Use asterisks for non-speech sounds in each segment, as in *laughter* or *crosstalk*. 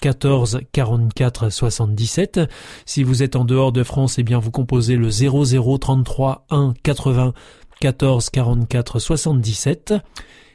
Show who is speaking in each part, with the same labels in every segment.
Speaker 1: 14 44 77. Si vous êtes en dehors de France, eh bien vous composez le 00 33 1 80 14 44 77.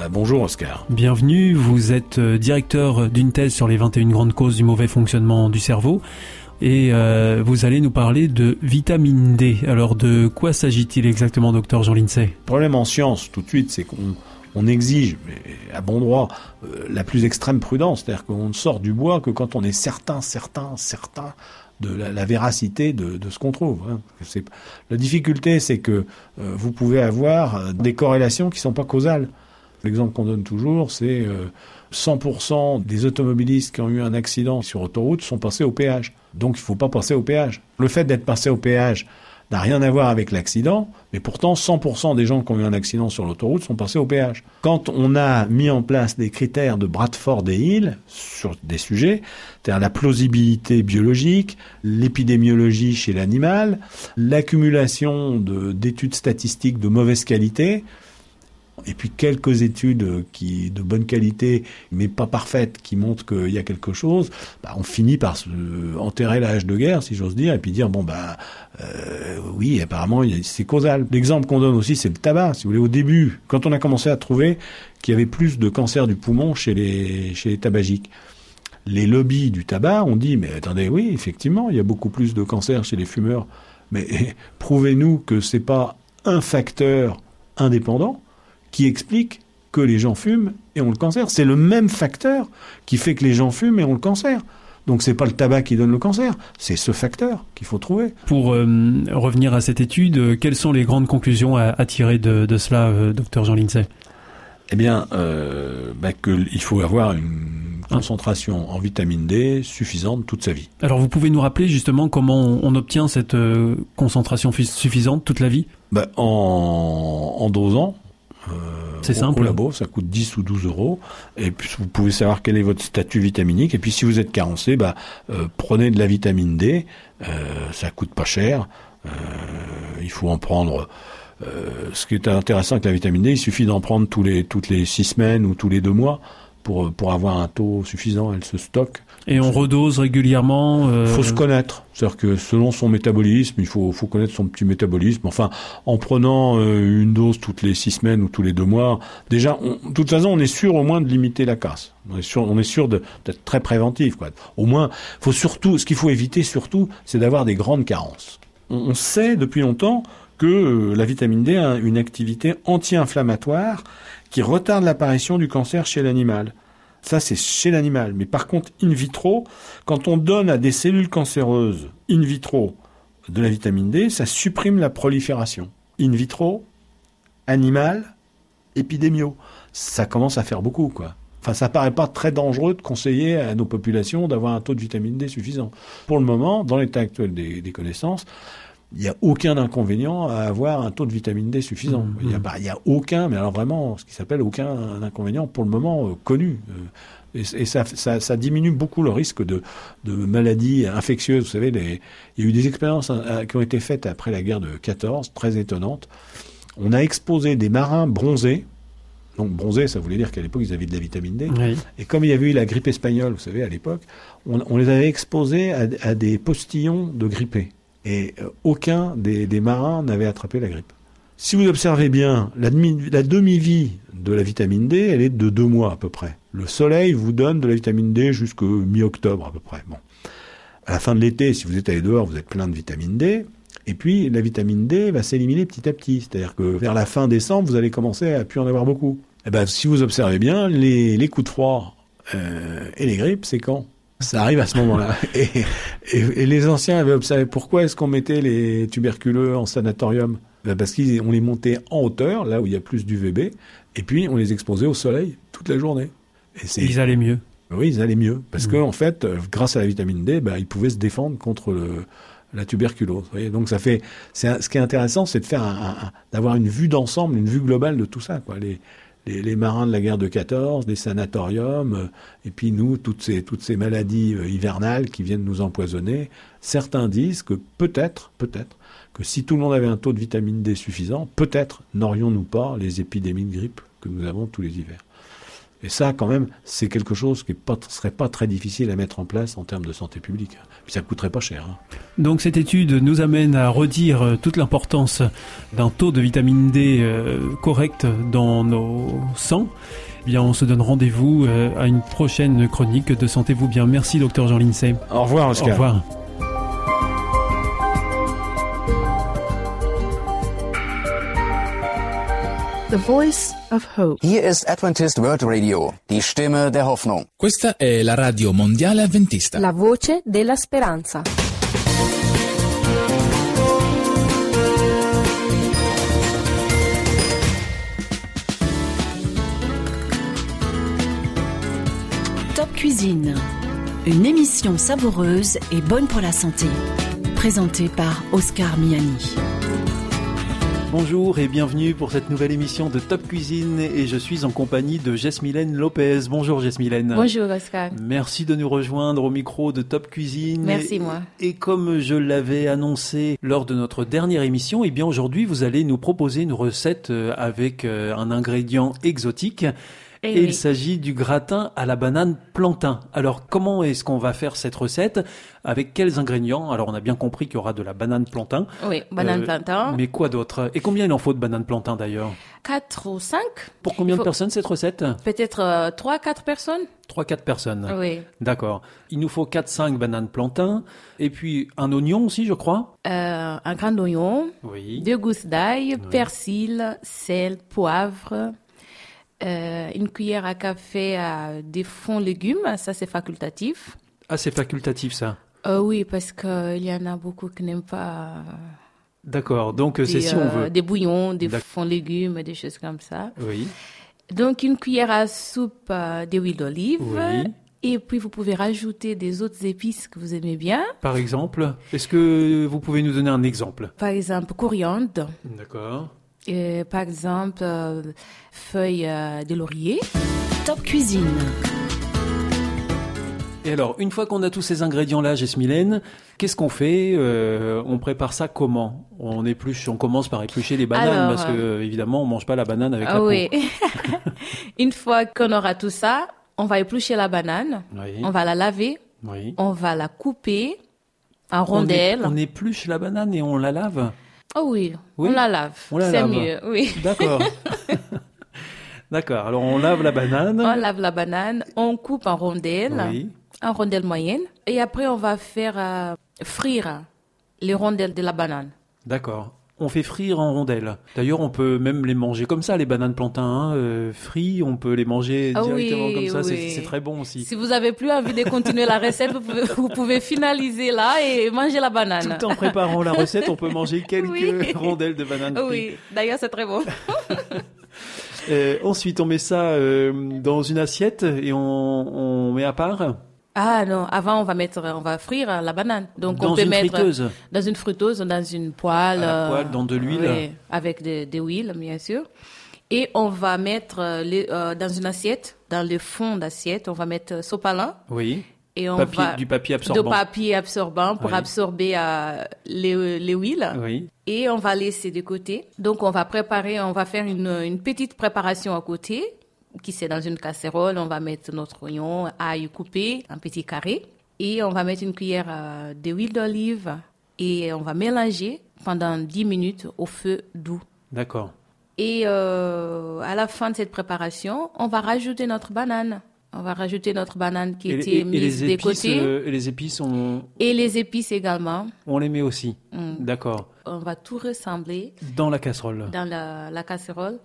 Speaker 2: Euh, bonjour Oscar.
Speaker 1: Bienvenue, vous êtes euh, directeur d'une thèse sur les 21 grandes causes du mauvais fonctionnement du cerveau et euh, vous allez nous parler de vitamine D. Alors de quoi s'agit-il exactement docteur Jean Lincey
Speaker 2: Le problème en science tout de suite c'est qu'on exige, à bon droit, la plus extrême prudence. C'est-à-dire qu'on ne sort du bois que quand on est certain, certain, certain de la, véracité de, ce qu'on trouve. Hein. La difficulté, c'est que vous pouvez avoir des corrélations qui ne sont pas causales. L'exemple qu'on donne toujours, c'est 100% euh, des automobilistes qui ont eu un accident sur autoroute sont passés au péage. Donc il ne faut pas passer au péage. Le fait d'être passé au péage n'a rien à voir avec l'accident, mais pourtant 100% des gens qui ont eu un accident sur l'autoroute sont passés au péage. Quand on a mis en place des critères de Bradford et Hill sur des sujets, c'est-à-dire la plausibilité biologique, l'épidémiologie chez l'animal, l'accumulation d'études statistiques de mauvaise qualité, et puis quelques études qui de bonne qualité mais pas parfaites qui montrent qu'il y a quelque chose, bah, on finit par se enterrer la hache de guerre si j'ose dire et puis dire bon bah euh, oui apparemment c'est causal. L'exemple qu'on donne aussi c'est le tabac. Si vous voulez au début quand on a commencé à trouver qu'il y avait plus de cancer du poumon chez les chez les tabagiques. Les lobbies du tabac ont dit mais attendez oui effectivement il y a beaucoup plus de cancer chez les fumeurs mais *laughs* prouvez-nous que c'est pas un facteur indépendant qui explique que les gens fument et ont le cancer. C'est le même facteur qui fait que les gens fument et ont le cancer. Donc c'est pas le tabac qui donne le cancer, c'est ce facteur qu'il faut trouver.
Speaker 1: Pour euh, revenir à cette étude, euh, quelles sont les grandes conclusions à, tirer de, cela, euh, docteur Jean Lindsay
Speaker 2: Eh bien, bah, qu'il faut avoir une concentration en vitamine D suffisante toute sa vie.
Speaker 1: Alors vous pouvez nous rappeler justement comment on, obtient cette concentration suffisante toute la vie?
Speaker 2: Bah, en, en dosant
Speaker 1: euh, c'est simple.
Speaker 2: Au labo, ça coûte 10 ou 12 euros. Et puis, vous pouvez savoir quel est votre statut vitaminique. Et puis, si vous êtes carencé, bah, euh, prenez de la vitamine D. Euh, ça coûte pas cher. Euh, il faut en prendre. ce qui est intéressant avec la vitamine D, il suffit d'en prendre tous les, toutes les 6 semaines ou tous les 2 mois pour, pour avoir un taux suffisant. Elle se stocke.
Speaker 1: Et on redose régulièrement
Speaker 2: Il euh, faut se connaître. C'est-à-dire que selon son métabolisme, il faut, faut connaître son petit métabolisme. Enfin, en prenant euh, une dose toutes les six semaines ou tous les deux mois, déjà, de toute façon, on est sûr au moins de limiter la casse. On est sûr, on est sûr d'être très préventif. Quoi. Au moins, faut surtout, ce qu'il faut éviter surtout, c'est d'avoir des grandes carences. On, sait depuis longtemps que euh, la vitamine D a une activité anti-inflammatoire qui retarde l'apparition du cancer chez l'animal. Ça, c'est chez l'animal. Mais par contre, in vitro, quand on donne à des cellules cancéreuses in vitro de la vitamine D, ça supprime la prolifération. In vitro, animal, épidémio. Ça commence à faire beaucoup, quoi. Enfin, ça paraît pas très dangereux de conseiller à nos populations d'avoir un taux de vitamine D suffisant. Pour le moment, dans l'état actuel des connaissances, il n'y a aucun inconvénient à avoir un taux de vitamine D suffisant. Mmh, il n'y a, mmh. a, aucun, mais alors vraiment, ce qui s'appelle aucun inconvénient pour le moment euh, connu. Euh, et, et ça, ça, ça, diminue beaucoup le risque de, de maladies infectieuses. Vous savez, les, il y a eu des expériences hein, qui ont été faites après la guerre de 14, très étonnantes. On a exposé des marins bronzés Donc bronzé, ça voulait dire qu'à l'époque, ils avaient de la vitamine D.
Speaker 3: Oui.
Speaker 2: Et comme il y avait eu la grippe espagnole, vous savez, à l'époque, on, on les avait exposés à, à des postillons de grippés. Et euh, aucun des, marins n'avait attrapé la grippe. Si vous observez bien, la, demi- la demi-vie de la vitamine D, elle est de deux mois à peu près. Le soleil vous donne de la vitamine D jusqu'au mi-octobre à peu près. Bon. À la fin de l'été, si vous êtes allé dehors, vous êtes plein de vitamine D. Et puis, la vitamine D va s'éliminer petit à petit. C'est-à-dire que vers la fin décembre, vous allez commencer à plus en avoir beaucoup. Eh ben, si vous observez bien, les, les coups de froid euh, et les grippes, c'est quand? Ça arrive à ce moment-là. *laughs* Et, et- et les anciens avaient observé pourquoi est-ce qu'on mettait les tuberculeux en sanatorium? Ben, Parce qu'on les montait en hauteur, là où il y a plus d'UVB, et puis on les exposait au soleil toute la journée. Et c'est
Speaker 3: Ils allaient mieux.
Speaker 2: oui, ils allaient mieux. Parce
Speaker 3: Mm.
Speaker 2: que, en fait, euh, grâce à la vitamine D, bah, ils pouvaient se défendre contre le, la tuberculose. Vous voyez Donc, ça fait, c'est un- ce qui est intéressant, c'est de faire un, un- un- d'avoir une vue d'ensemble, une vue globale de tout ça, quoi. Les, les, marins de la guerre de 14, les sanatoriums, euh, et puis nous, toutes ces, toutes ces maladies euh, hivernales qui viennent nous empoisonner. Certains disent que peut-être, peut-être, que si tout le monde avait un taux de vitamine D suffisant, peut-être n'aurions-nous pas les épidémies de grippe que nous avons tous les hivers. Et ça, quand même, c'est quelque chose qui ne serait pas très difficile à mettre en place en termes de santé publique. Puis ça coûterait pas cher. hein.
Speaker 3: Donc cette étude nous amène à redire euh, toute l'importance d'un taux de vitamine D euh, correct dans nos sangs. Eh bien, on se donne rendez-vous euh, à une prochaine chronique de Sentez-vous bien. Merci, docteur Jean Lincey.
Speaker 2: Au revoir,
Speaker 3: Au
Speaker 2: Oscar.
Speaker 3: revoir.
Speaker 4: The Voice of Hope.
Speaker 5: Hier ist Adventist World Radio, die Stimme der Hoffnung.
Speaker 6: Questa è la radio mondiale avventista.
Speaker 4: La voce della speranza.
Speaker 7: Top Cuisine. Une émission savoureuse et bonne pour la santé. Présentée par Oscar Miani.
Speaker 3: Bonjour et bienvenue pour cette nouvelle émission de Top Cuisine et je suis en compagnie de Jesmylène Lopez. Bonjour Jesmylène.
Speaker 8: Bonjour Oscar.
Speaker 3: Merci de nous rejoindre au micro de Top Cuisine.
Speaker 8: Merci,
Speaker 3: Et-
Speaker 8: moi.
Speaker 3: Et comme je l'avais annoncé lors de notre dernière émission, eh bien aujourd'hui vous allez nous proposer une recette euh, avec euh, un ingrédient exotique.
Speaker 8: Eh
Speaker 3: Et
Speaker 8: oui.
Speaker 3: il s'agit du gratin à la banane plantain. Alors comment est-ce qu'on va faire cette recette? Avec quels ingrédients? Alors on a bien compris qu'il y aura de la banane plantain.
Speaker 8: Oui, banane
Speaker 3: Euh,
Speaker 8: plantain.
Speaker 3: Mais quoi d'autre? Et combien il en faut de banane plantain d'ailleurs?
Speaker 8: 4 ou 5
Speaker 3: Pour combien de personnes cette recette?
Speaker 8: Peut-être 3 4 personnes
Speaker 3: 3-4 personnes.
Speaker 8: Oui.
Speaker 3: D'accord. Il nous faut 4-5 bananes plantain. Et puis un oignon aussi, je crois.
Speaker 8: Euh, un grand oignon,
Speaker 3: Oui.
Speaker 8: deux gousses d'ail, persil, sel, poivre, euh, une cuillère à café à des fonds légumes, ça c'est facultatif.
Speaker 3: Ah, c'est facultatif ça.
Speaker 8: Euh, oui, parce qu'il y en a beaucoup qui n'aiment pas euh,
Speaker 3: D'accord. Donc euh, c'est si on
Speaker 8: euh,
Speaker 3: veut.
Speaker 8: des bouillons, des fonds légumes, des choses comme ça.
Speaker 3: Oui.
Speaker 8: Donc une cuillère à soupe euh, d'huile d'olive.
Speaker 3: Oui.
Speaker 8: Et puis vous pouvez rajouter des autres épices que vous aimez bien.
Speaker 3: Par exemple, est-ce que vous pouvez nous donner un exemple?
Speaker 8: Par exemple, coriandre.
Speaker 3: D'accord.
Speaker 8: Et par exemple, euh, feuilles euh, de laurier.
Speaker 7: Top Cuisine.
Speaker 3: Et alors, une fois qu'on a tous ces ingrédients-là, Jesmylène, qu'est-ce qu'on fait Euh, On prépare ça comment? On épluche, on commence par éplucher les bananes
Speaker 8: Alors,
Speaker 3: parce que euh, évidemment, on mange pas la banane avec la
Speaker 8: Ah
Speaker 3: peau.
Speaker 8: oui. *laughs* Une fois qu'on aura tout ça, on va éplucher la banane.
Speaker 3: Oui.
Speaker 8: On va la laver.
Speaker 3: Oui.
Speaker 8: On va la couper en
Speaker 3: On,
Speaker 8: rondelles.
Speaker 3: on épluche la banane et on la lave?
Speaker 8: Oh oui,
Speaker 3: Oui,
Speaker 8: on la lave. C'est mieux, oui.
Speaker 3: D'accord. *laughs* D'accord. Alors on lave la banane.
Speaker 8: On lave la banane, on coupe en rondelles,
Speaker 3: Oui.
Speaker 8: en rondelles moyennes. Et après, on va faire euh, frire les rondelles de la banane.
Speaker 3: D'accord. On fait frire en rondelles. D'ailleurs, on peut même les manger comme ça, les bananes plantains, hein, euh, frits. On peut les manger
Speaker 8: Ah
Speaker 3: directement
Speaker 8: oui,
Speaker 3: comme ça. c'est-
Speaker 8: oui.
Speaker 3: C'est très bon aussi.
Speaker 8: Si vous avez plus envie de continuer la recette, vous pouvez, vous pouvez finaliser là et manger la banane.
Speaker 3: Tout en préparant la recette, on peut manger *laughs* quelques
Speaker 8: Oui.
Speaker 3: rondelles de bananes frites.
Speaker 8: Oui, d'ailleurs c'est très bon. *laughs*
Speaker 3: Euh, ensuite, on met ça euh, dans une assiette et on, on met à part
Speaker 8: Ah non, avant on va mettre, on va frire la banane. Donc
Speaker 3: dans
Speaker 8: on peut
Speaker 3: une
Speaker 8: mettre
Speaker 3: friteuse.
Speaker 8: dans une friteuse, dans une poêle,
Speaker 3: À la
Speaker 8: euh,
Speaker 3: poêle, dans de l'huile.
Speaker 8: oui, avec de, de l'huile bien sûr. Et on va mettre euh, les- euh, dans une assiette, dans le fond d'assiette, on va mettre sopalin
Speaker 3: Oui.
Speaker 8: Et on
Speaker 3: Papier-
Speaker 8: va
Speaker 3: du papier
Speaker 8: de
Speaker 3: absorbant.
Speaker 8: papier absorbant pour
Speaker 3: Oui.
Speaker 8: absorber euh, les, les huiles.
Speaker 3: Oui.
Speaker 8: Et on va laisser de côté. Donc on va préparer, on va faire une, une petite préparation à côté, qui c'est dans une casserole. On va mettre notre oignon, ail coupé en petits carrés. Et on va mettre une cuillère euh, d'huile d'olive et on va mélanger pendant 10 minutes au feu doux.
Speaker 3: D'accord.
Speaker 8: Et euh, à la fin de cette préparation, on va rajouter notre banane. On va rajouter notre banane qui
Speaker 3: Et,
Speaker 8: était
Speaker 3: et- et
Speaker 8: mise
Speaker 3: les
Speaker 8: de
Speaker 3: épices,
Speaker 8: côté.
Speaker 3: euh, et les épices, on,
Speaker 8: Et les épices également.
Speaker 3: on les met aussi.
Speaker 8: Mm.
Speaker 3: D'accord.
Speaker 8: On va tout ressembler
Speaker 3: Dans la casserole.
Speaker 8: dans la, la casserole.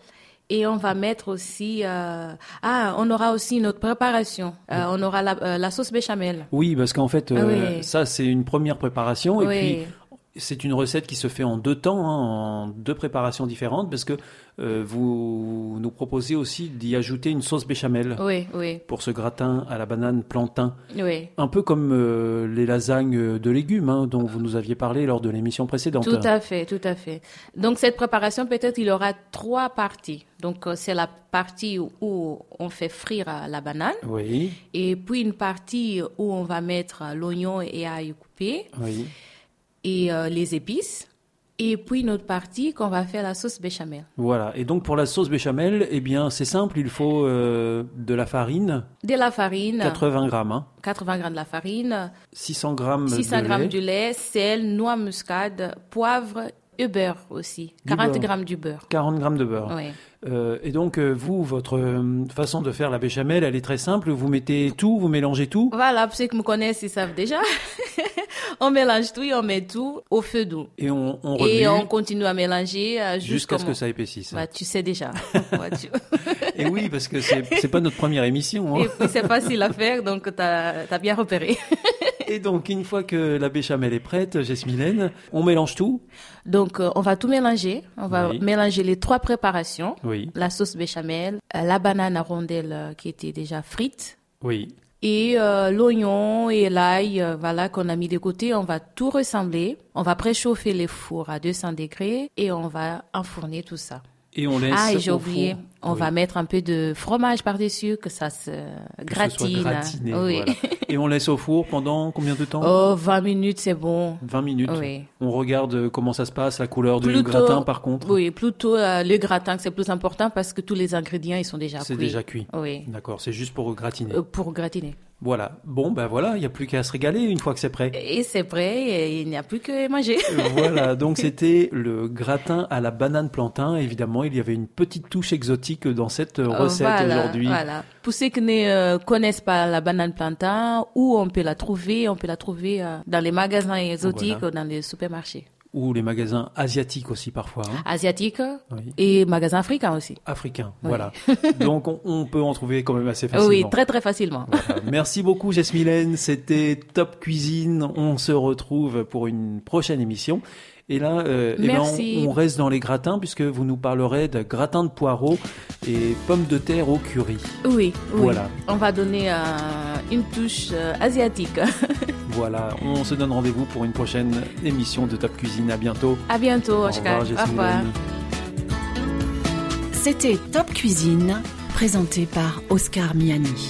Speaker 8: Et on va mettre aussi... euh, Ah, on aura aussi notre préparation. Euh, on aura la, euh, la sauce béchamel.
Speaker 3: Oui, parce qu'en fait,
Speaker 8: Ah
Speaker 3: euh,
Speaker 8: oui.
Speaker 3: ça c'est une première préparation et puis c'est une recette qui se fait en deux temps, hein, en deux préparations différentes, parce que euh, vous nous proposez aussi d'y ajouter une sauce béchamel
Speaker 8: Oui, oui,
Speaker 3: pour ce gratin à la banane plantain,
Speaker 8: oui.
Speaker 3: un peu comme euh, les lasagnes de légumes hein, dont vous nous aviez parlé lors de l'émission précédente.
Speaker 8: Tout à fait, tout à fait. Donc cette préparation, peut-être il y aura trois parties. Donc euh, c'est la partie où on fait frire la banane
Speaker 3: Oui,
Speaker 8: et puis une partie où on va mettre l'oignon et ail coupé
Speaker 3: oui.
Speaker 8: Et euh, les épices. Et puis une autre partie qu'on va faire la sauce béchamel.
Speaker 3: Voilà. Et donc pour la sauce béchamel, eh bien c'est simple, il faut euh, de la farine,
Speaker 8: De la farine,
Speaker 3: 80 grammes, hein,
Speaker 8: 80 grammes de la farine,
Speaker 3: 600 grammes
Speaker 8: 600
Speaker 3: de
Speaker 8: grammes
Speaker 3: lait.
Speaker 8: du lait, sel, noix muscade, poivre et beurre aussi.
Speaker 3: Du
Speaker 8: 40
Speaker 3: beurre.
Speaker 8: grammes du beurre.
Speaker 3: 40 grammes de beurre.
Speaker 8: Oui.
Speaker 3: Euh, et donc, euh, vous, votre euh, façon de faire la béchamel, elle est très simple. Vous mettez tout, vous mélangez tout.
Speaker 8: Voilà, pour ceux qui me connaissent, ils savent déjà. *laughs* on mélange tout et on met tout au feu doux.
Speaker 3: Et on, on remue
Speaker 8: Et on continue à mélanger
Speaker 3: jusqu'à ce que ça épaississe.
Speaker 8: Bah, tu sais déjà. *laughs* Tu-
Speaker 3: Et oui, parce que c'est pas notre première émission. hein.
Speaker 8: Et puis c'est facile à faire, donc tu as, bien repéré. *laughs*
Speaker 3: Et donc, une fois que la béchamel est prête, Jesmilène, on mélange tout.
Speaker 8: Donc euh, on va tout mélanger. On va
Speaker 3: Oui.
Speaker 8: mélanger les trois préparations.
Speaker 3: Oui,
Speaker 8: La sauce béchamel, euh, la banane à rondelles euh, qui était déjà frite,
Speaker 3: oui.
Speaker 8: et l'oignon et l'ail voilà qu'on a mis de côté on va tout ressembler on va préchauffer les fours à 200 degrés et on va enfourner tout ça
Speaker 3: Et on laisse.
Speaker 8: ah et j'ai oublié on
Speaker 3: Oui.
Speaker 8: va mettre un peu de fromage par dessus que ça se gratine
Speaker 3: gratiné,
Speaker 8: oui
Speaker 3: voilà. *laughs* Et on laisse au four pendant combien de temps
Speaker 8: oh 20 minutes c'est bon
Speaker 3: 20 minutes.
Speaker 8: oui
Speaker 3: On regarde comment ça se passe, la couleur du gratin par contre.
Speaker 8: oui plutôt euh, le gratin c'est plus important parce que tous les ingrédients ils sont déjà
Speaker 3: C'est
Speaker 8: cuits
Speaker 3: déjà cuit.
Speaker 8: oui
Speaker 3: D'accord, c'est juste pour gratiner.
Speaker 8: Euh, pour gratiner
Speaker 3: Voilà. Bon, ben voilà, il n'y a plus qu'à se régaler une fois que c'est prêt.
Speaker 8: et c'est prêt et il n'y a plus que manger
Speaker 3: voilà, donc c'était le gratin à la banane plantain. Évidemment, il y avait une petite touche exotique dans cette euh, recette
Speaker 8: Voilà,
Speaker 3: aujourd'hui.
Speaker 8: Voilà. Pour ceux qui ne euh, connaissent pas la banane plantain, où on peut la trouver, on peut la trouver euh, dans les magasins exotiques
Speaker 3: Voilà.
Speaker 8: ou dans les supermarchés
Speaker 3: Ou les magasins asiatiques aussi parfois. hein.
Speaker 8: asiatiques
Speaker 3: Oui.
Speaker 8: et magasins africains aussi.
Speaker 3: Africains,
Speaker 8: Oui.
Speaker 3: voilà. *laughs* donc on, on peut en trouver quand même assez facilement.
Speaker 8: Oui, très très facilement.
Speaker 3: Voilà. Merci beaucoup Jasmilène, c'était Top Cuisine. On se retrouve pour une prochaine émission. Et là, euh, eh ben, on, on reste dans les gratins puisque vous nous parlerez de gratin de poireaux et pommes de terre au curry.
Speaker 8: Oui, oui.
Speaker 3: Voilà.
Speaker 8: On va donner euh, une touche euh, asiatique. *laughs*
Speaker 3: Voilà, on se donne rendez-vous pour une prochaine émission de Top Cuisine. À bientôt.
Speaker 8: à bientôt,
Speaker 3: Au
Speaker 8: Oscar.
Speaker 3: revoir,
Speaker 8: Au revoir.
Speaker 3: Jasmilène.
Speaker 7: C'était Top Cuisine, présenté par Oscar Miani.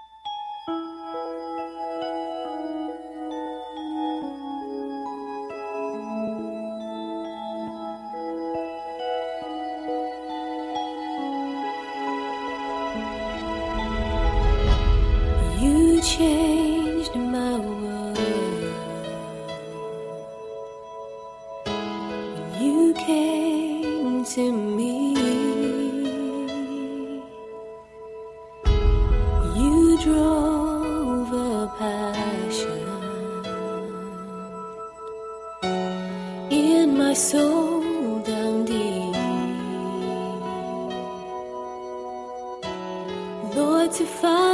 Speaker 9: In my soul down deep. Lord, to follow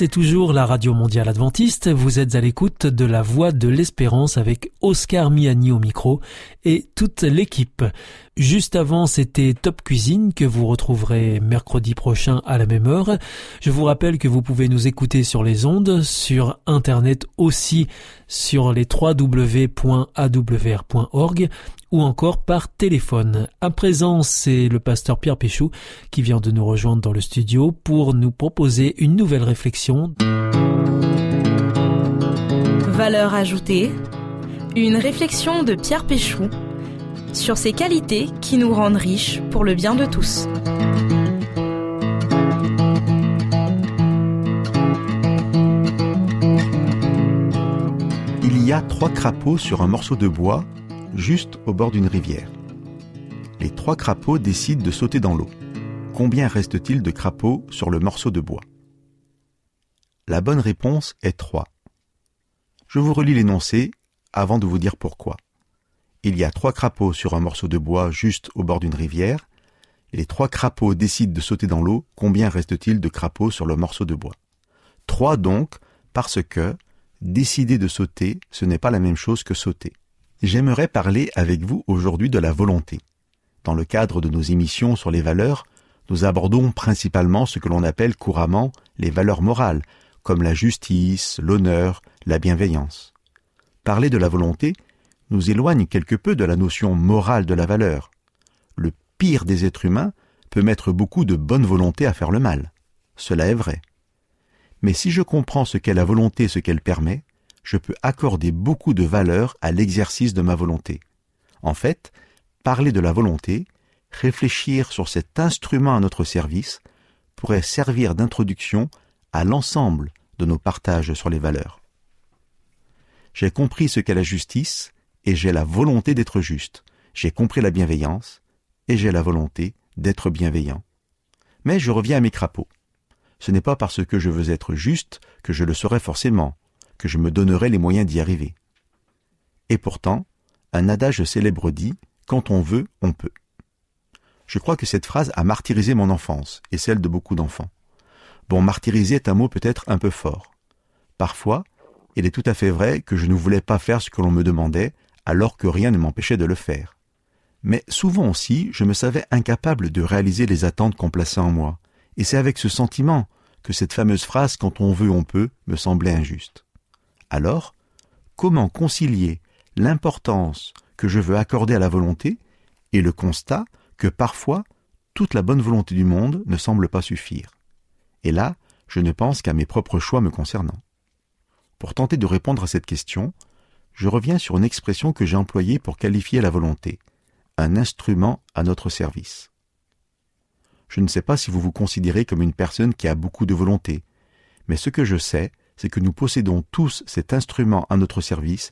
Speaker 1: c'est toujours la Radio Mondiale Adventiste. Vous êtes à l'écoute de la Voix de l'Espérance avec Oscar Miani au micro et toute l'équipe. Juste avant, c'était Top Cuisine que vous retrouverez mercredi prochain à la même heure. Je vous rappelle que vous pouvez nous écouter sur les ondes, sur Internet aussi, sur les www.awr.org ou encore par téléphone. À présent, c'est le pasteur Pierre Péchou qui vient de nous rejoindre dans le studio pour nous proposer une nouvelle réflexion.
Speaker 10: Valeur ajoutée, une réflexion de Pierre Péchou sur ces qualités qui nous rendent riches pour le bien de tous.
Speaker 11: Il y a trois crapauds sur un morceau de bois juste au bord d'une rivière. Les trois crapauds décident de sauter dans l'eau. Combien reste-t-il de crapauds sur le morceau de bois? La bonne réponse est trois. Je vous relis l'énoncé avant de vous dire pourquoi. Il y a trois crapauds sur un morceau de bois juste au bord d'une rivière, les trois crapauds décident de sauter dans l'eau. Combien reste-t-il de crapauds sur le morceau de bois? Trois donc, parce que décider de sauter, ce n'est pas la même chose que sauter. J'aimerais parler avec vous aujourd'hui de la volonté. Dans le cadre de nos émissions sur les valeurs, nous abordons principalement ce que l'on appelle couramment les valeurs morales, comme la justice, l'honneur, la bienveillance. Parler de la volonté nous éloigne quelque peu de la notion morale de la valeur. Le pire des êtres humains peut mettre beaucoup de bonne volonté à faire le mal. Cela est vrai. Mais si je comprends ce qu'est la volonté ce qu'elle permet, je peux accorder beaucoup de valeur à l'exercice de ma volonté. En fait, parler de la volonté, réfléchir sur cet instrument à notre service, pourrait servir d'introduction à l'ensemble de nos partages sur les valeurs. J'ai compris ce qu'est la justice et j'ai la volonté d'être juste. J'ai compris la bienveillance et j'ai la volonté d'être bienveillant. Mais je reviens à mes crapauds. Ce n'est pas parce que je veux être juste que je le serai forcément, que je me donnerai les moyens d'y arriver. Et pourtant, un adage célèbre dit Quand on veut, on peut. Je crois que cette phrase a martyrisé mon enfance et celle de beaucoup d'enfants. Bon, martyriser est un mot peut-être un peu fort. Parfois, il est tout à fait vrai que je ne voulais pas faire ce que l'on me demandait alors que rien ne m'empêchait de le faire. Mais souvent aussi, je me savais incapable de réaliser les attentes qu'on plaçait en moi, et c'est avec ce sentiment que cette fameuse phrase quand on veut on peut me semblait injuste. Alors, comment concilier l'importance que je veux accorder à la volonté et le constat que parfois toute la bonne volonté du monde ne semble pas suffire? Et là, je ne pense qu'à mes propres choix me concernant. Pour tenter de répondre à cette question, je reviens sur une expression que j'ai employée pour qualifier la volonté, un instrument à notre service. Je ne sais pas si vous vous considérez comme une personne qui a beaucoup de volonté, mais ce que je sais, c'est que nous possédons tous cet instrument à notre service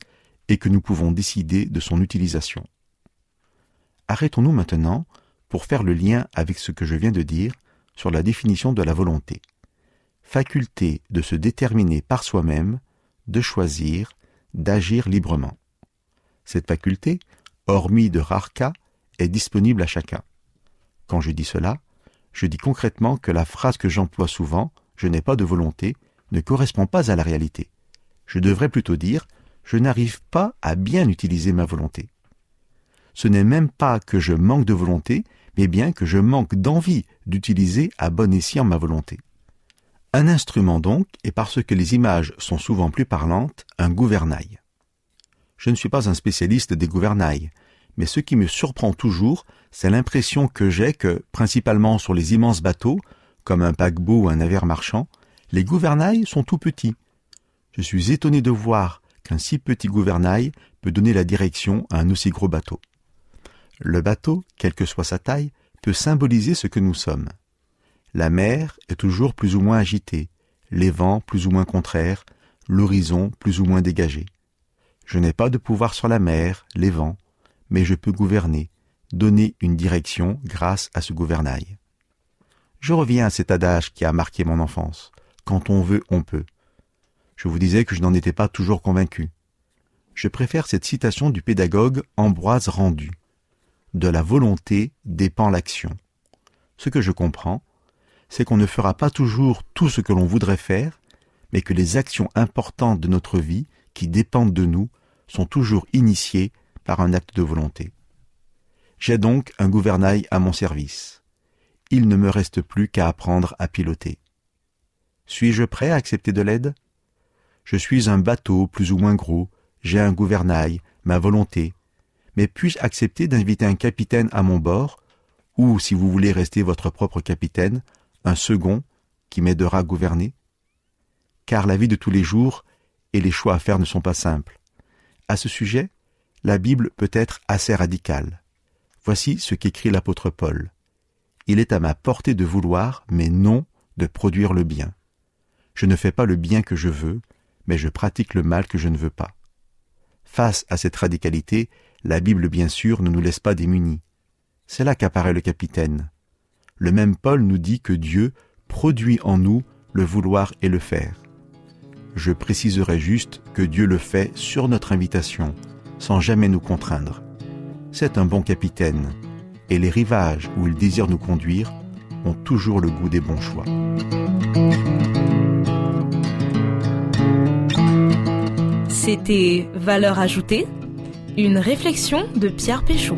Speaker 11: et que nous pouvons décider de son utilisation. Arrêtons-nous maintenant pour faire le lien avec ce que je viens de dire sur la définition de la volonté. Faculté de se déterminer par soi-même, de choisir, d'agir librement. Cette faculté, hormis de rares cas, est disponible à chacun. Quand je dis cela, je dis concrètement que la phrase que j'emploie souvent, je n'ai pas de volonté, ne correspond pas à la réalité. Je devrais plutôt dire je n'arrive pas à bien utiliser ma volonté. Ce n'est même pas que je manque de volonté, mais bien que je manque d'envie d'utiliser à bon escient ma volonté. Un instrument donc, et parce que les images sont souvent plus parlantes, un gouvernail. Je ne suis pas un spécialiste des gouvernails, mais ce qui me surprend toujours, c'est l'impression que j'ai que, principalement sur les immenses bateaux, comme un paquebot ou un navire marchand, les gouvernails sont tout petits. Je suis étonné de voir qu'un si petit gouvernail peut donner la direction à un aussi gros bateau. Le bateau, quelle que soit sa taille, peut symboliser ce que nous sommes. La mer est toujours plus ou moins agitée, les vents plus ou moins contraires, l'horizon plus ou moins dégagé. Je n'ai pas de pouvoir sur la mer, les vents, mais je peux gouverner, donner une direction grâce à ce gouvernail. Je reviens à cet adage qui a marqué mon enfance. Quand on veut, on peut. Je vous disais que je n'en étais pas toujours convaincu. Je préfère cette citation du pédagogue Ambroise Rendu. De la volonté dépend l'action. Ce que je comprends, c'est qu'on ne fera pas toujours tout ce que l'on voudrait faire, mais que les actions importantes de notre vie, qui dépendent de nous, sont toujours initiées par un acte de volonté. J'ai donc un gouvernail à mon service. Il ne me reste plus qu'à apprendre à piloter. Suis-je prêt à accepter de l'aide? Je suis un bateau plus ou moins gros, j'ai un gouvernail, ma volonté, mais puis-je accepter d'inviter un capitaine à mon bord, ou, si vous voulez rester votre propre capitaine, un second qui m'aidera à gouverner Car la vie de tous les jours et les choix à faire ne sont pas simples. À ce sujet, la Bible peut être assez radicale. Voici ce qu'écrit l'apôtre Paul. Il est à ma portée de vouloir, mais non de produire le bien. Je ne fais pas le bien que je veux, mais je pratique le mal que je ne veux pas. Face à cette radicalité, la Bible bien sûr ne nous laisse pas démunis. C'est là qu'apparaît le capitaine. Le même Paul nous dit que Dieu produit en nous le vouloir et le faire. Je préciserai juste que Dieu le fait sur notre invitation, sans jamais nous contraindre. C'est un bon capitaine, et les rivages où il désire nous conduire ont toujours le goût des bons choix.
Speaker 10: C'était Valeur ajoutée, une réflexion de Pierre Péchaud.